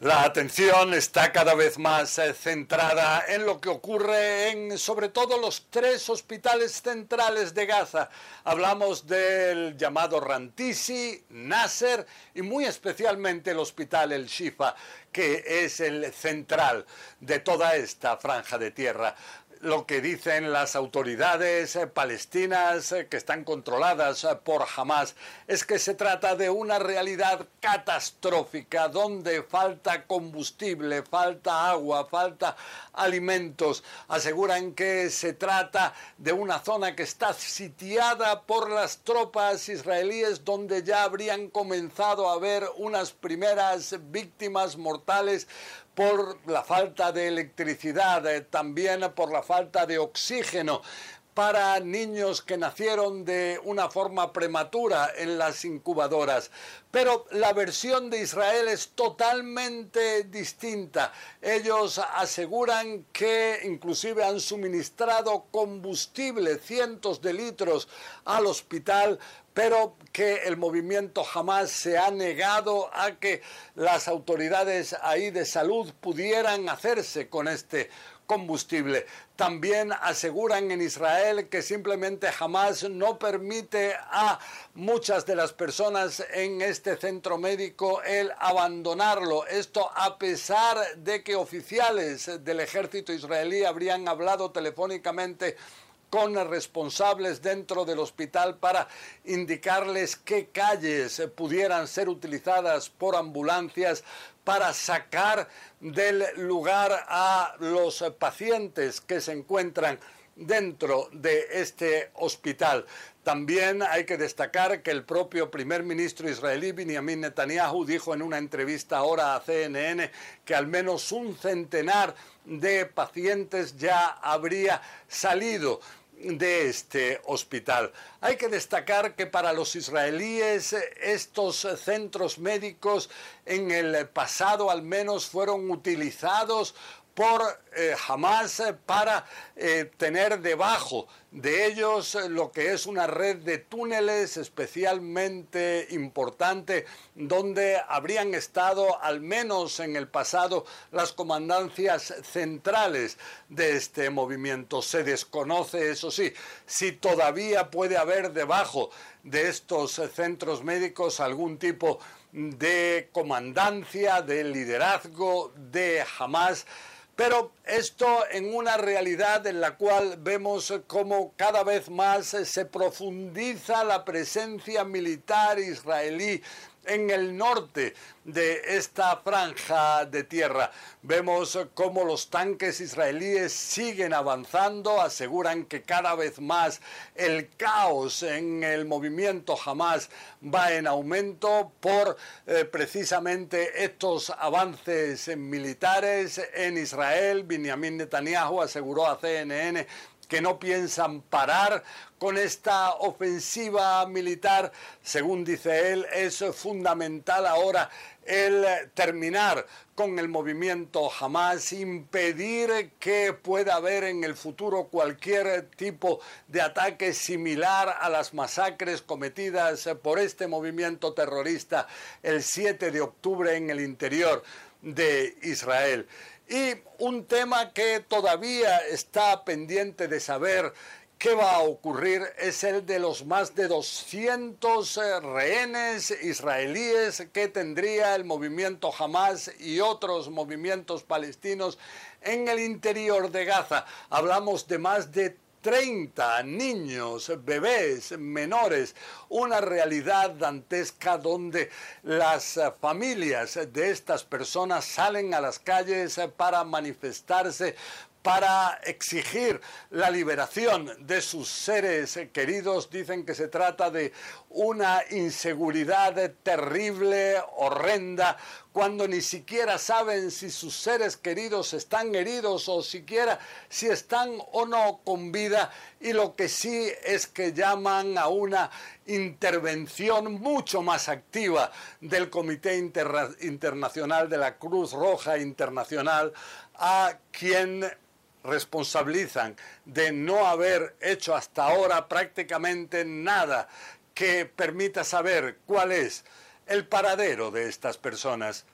La atención está cada vez más eh, centrada en lo que ocurre en sobre todo los tres hospitales centrales de Gaza. Hablamos del llamado Rantisi, Nasser y muy especialmente el hospital El Shifa, que es el central de toda esta franja de tierra lo que dicen las autoridades eh, palestinas eh, que están controladas eh, por Hamas es que se trata de una realidad catastrófica donde falta combustible, falta agua, falta alimentos. Aseguran que se trata de una zona que está sitiada por las tropas israelíes donde ya habrían comenzado a haber unas primeras víctimas mortales por la falta de electricidad, eh, también por la falta de oxígeno para niños que nacieron de una forma prematura en las incubadoras. Pero la versión de Israel es totalmente distinta. Ellos aseguran que inclusive han suministrado combustible, cientos de litros al hospital pero que el movimiento jamás se ha negado a que las autoridades ahí de salud pudieran hacerse con este combustible. También aseguran en Israel que simplemente jamás no permite a muchas de las personas en este centro médico el abandonarlo. Esto a pesar de que oficiales del ejército israelí habrían hablado telefónicamente con responsables dentro del hospital para indicarles qué calles pudieran ser utilizadas por ambulancias para sacar del lugar a los pacientes que se encuentran dentro de este hospital. También hay que destacar que el propio primer ministro israelí Benjamin Netanyahu dijo en una entrevista ahora a CNN que al menos un centenar de pacientes ya habría salido de este hospital. Hay que destacar que para los israelíes estos centros médicos en el pasado al menos fueron utilizados por eh, Hamas para eh, tener debajo de ellos lo que es una red de túneles especialmente importante donde habrían estado al menos en el pasado las comandancias centrales de este movimiento. Se desconoce, eso sí, si todavía puede haber debajo de estos centros médicos algún tipo de comandancia, de liderazgo de Hamas pero esto en una realidad en la cual vemos cómo cada vez más se profundiza la presencia militar israelí en el norte de esta franja de tierra. Vemos cómo los tanques israelíes siguen avanzando, aseguran que cada vez más el caos en el movimiento Hamas va en aumento por eh, precisamente estos avances militares en Israel. Benjamin Netanyahu aseguró a CNN que no piensan parar con esta ofensiva militar. Según dice él, es fundamental ahora el terminar con el movimiento jamás, impedir que pueda haber en el futuro cualquier tipo de ataque similar a las masacres cometidas por este movimiento terrorista el 7 de octubre en el interior de Israel. Y un tema que todavía está pendiente de saber qué va a ocurrir es el de los más de 200 eh, rehenes israelíes que tendría el movimiento Hamas y otros movimientos palestinos en el interior de Gaza. Hablamos de más de 30 niños, bebés, menores, una realidad dantesca donde las familias de estas personas salen a las calles para manifestarse para exigir la liberación de sus seres queridos. Dicen que se trata de una inseguridad terrible, horrenda, cuando ni siquiera saben si sus seres queridos están heridos o siquiera si están o no con vida y lo que sí es que llaman a una intervención mucho más activa del Comité Internacional de la Cruz Roja Internacional a quien responsabilizan de no haber hecho hasta ahora prácticamente nada que permita saber cuál es el paradero de estas personas.